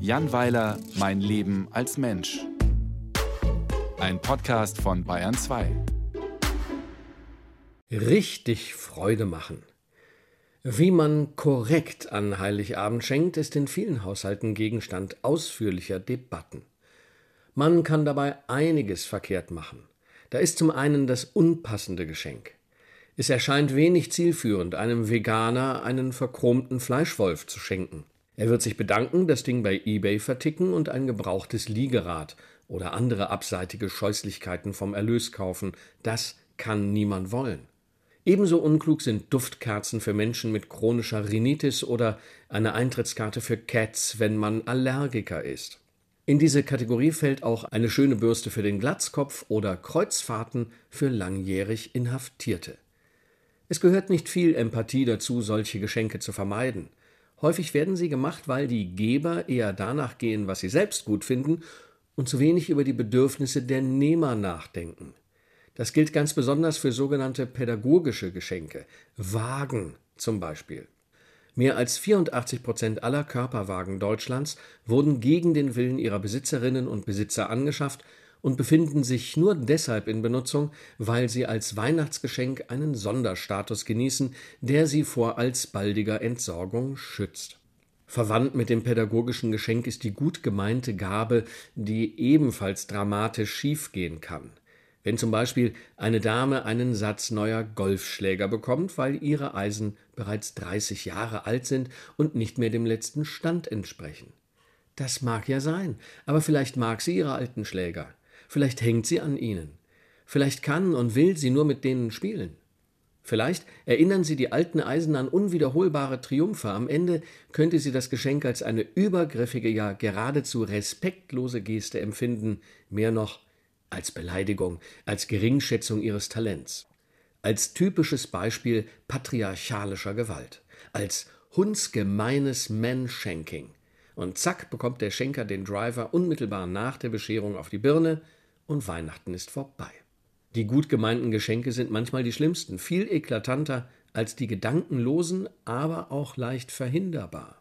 Jan Weiler, Mein Leben als Mensch. Ein Podcast von Bayern 2. Richtig Freude machen. Wie man korrekt an Heiligabend schenkt, ist in vielen Haushalten Gegenstand ausführlicher Debatten. Man kann dabei einiges verkehrt machen. Da ist zum einen das unpassende Geschenk. Es erscheint wenig zielführend, einem Veganer einen verchromten Fleischwolf zu schenken. Er wird sich bedanken, das Ding bei eBay verticken und ein gebrauchtes Liegerad oder andere abseitige Scheußlichkeiten vom Erlös kaufen. Das kann niemand wollen. Ebenso unklug sind Duftkerzen für Menschen mit chronischer Rhinitis oder eine Eintrittskarte für Cats, wenn man Allergiker ist. In diese Kategorie fällt auch eine schöne Bürste für den Glatzkopf oder Kreuzfahrten für langjährig Inhaftierte. Es gehört nicht viel Empathie dazu, solche Geschenke zu vermeiden. Häufig werden sie gemacht, weil die Geber eher danach gehen, was sie selbst gut finden, und zu wenig über die Bedürfnisse der Nehmer nachdenken. Das gilt ganz besonders für sogenannte pädagogische Geschenke, Wagen zum Beispiel. Mehr als 84 Prozent aller Körperwagen Deutschlands wurden gegen den Willen ihrer Besitzerinnen und Besitzer angeschafft und befinden sich nur deshalb in Benutzung, weil sie als Weihnachtsgeschenk einen Sonderstatus genießen, der sie vor alsbaldiger Entsorgung schützt. Verwandt mit dem pädagogischen Geschenk ist die gut gemeinte Gabe, die ebenfalls dramatisch schiefgehen kann. Wenn zum Beispiel eine Dame einen Satz neuer Golfschläger bekommt, weil ihre Eisen bereits 30 Jahre alt sind und nicht mehr dem letzten Stand entsprechen. Das mag ja sein, aber vielleicht mag sie ihre alten Schläger. Vielleicht hängt sie an ihnen. Vielleicht kann und will sie nur mit denen spielen. Vielleicht erinnern sie die alten Eisen an unwiederholbare Triumphe. Am Ende könnte sie das Geschenk als eine übergriffige, ja geradezu respektlose Geste empfinden. Mehr noch, als Beleidigung, als Geringschätzung ihres Talents, als typisches Beispiel patriarchalischer Gewalt, als hundsgemeines Manshanking. Und zack bekommt der Schenker den Driver unmittelbar nach der Bescherung auf die Birne und Weihnachten ist vorbei. Die gut gemeinten Geschenke sind manchmal die schlimmsten, viel eklatanter als die gedankenlosen, aber auch leicht verhinderbar.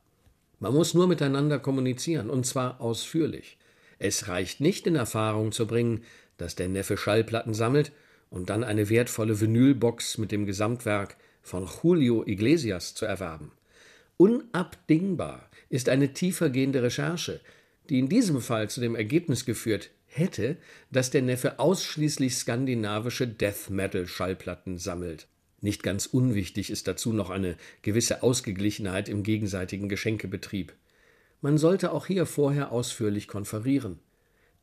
Man muss nur miteinander kommunizieren, und zwar ausführlich. Es reicht nicht in Erfahrung zu bringen, dass der Neffe Schallplatten sammelt und dann eine wertvolle Vinylbox mit dem Gesamtwerk von Julio Iglesias zu erwerben. Unabdingbar ist eine tiefergehende Recherche, die in diesem Fall zu dem Ergebnis geführt hätte, dass der Neffe ausschließlich skandinavische Death Metal Schallplatten sammelt. Nicht ganz unwichtig ist dazu noch eine gewisse Ausgeglichenheit im gegenseitigen Geschenkebetrieb. Man sollte auch hier vorher ausführlich konferieren.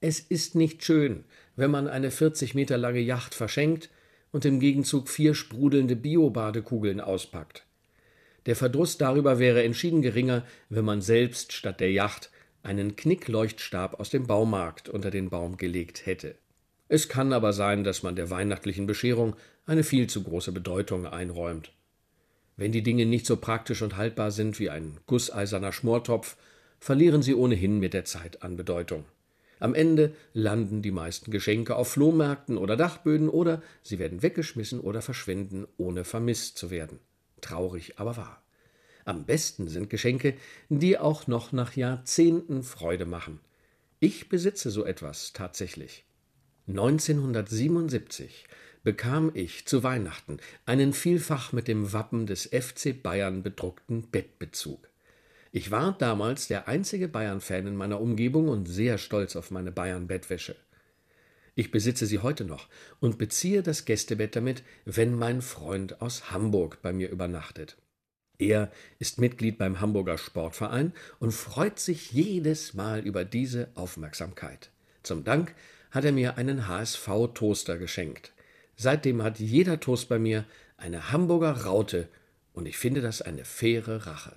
Es ist nicht schön, wenn man eine 40 Meter lange Yacht verschenkt und im Gegenzug vier sprudelnde Biobadekugeln auspackt. Der Verdruss darüber wäre entschieden geringer, wenn man selbst statt der Yacht einen Knickleuchtstab aus dem Baumarkt unter den Baum gelegt hätte. Es kann aber sein, dass man der weihnachtlichen Bescherung eine viel zu große Bedeutung einräumt. Wenn die Dinge nicht so praktisch und haltbar sind wie ein gusseiserner Schmortopf, verlieren sie ohnehin mit der Zeit an Bedeutung. Am Ende landen die meisten Geschenke auf Flohmärkten oder Dachböden oder sie werden weggeschmissen oder verschwinden, ohne vermisst zu werden. Traurig, aber wahr. Am besten sind Geschenke, die auch noch nach Jahrzehnten Freude machen. Ich besitze so etwas tatsächlich. 1977 bekam ich zu Weihnachten einen vielfach mit dem Wappen des FC Bayern bedruckten Bettbezug. Ich war damals der einzige Bayern-Fan in meiner Umgebung und sehr stolz auf meine Bayern-Bettwäsche. Ich besitze sie heute noch und beziehe das Gästebett damit, wenn mein Freund aus Hamburg bei mir übernachtet. Er ist Mitglied beim Hamburger Sportverein und freut sich jedes Mal über diese Aufmerksamkeit. Zum Dank hat er mir einen HSV-Toaster geschenkt. Seitdem hat jeder Toast bei mir eine Hamburger Raute und ich finde das eine faire Rache.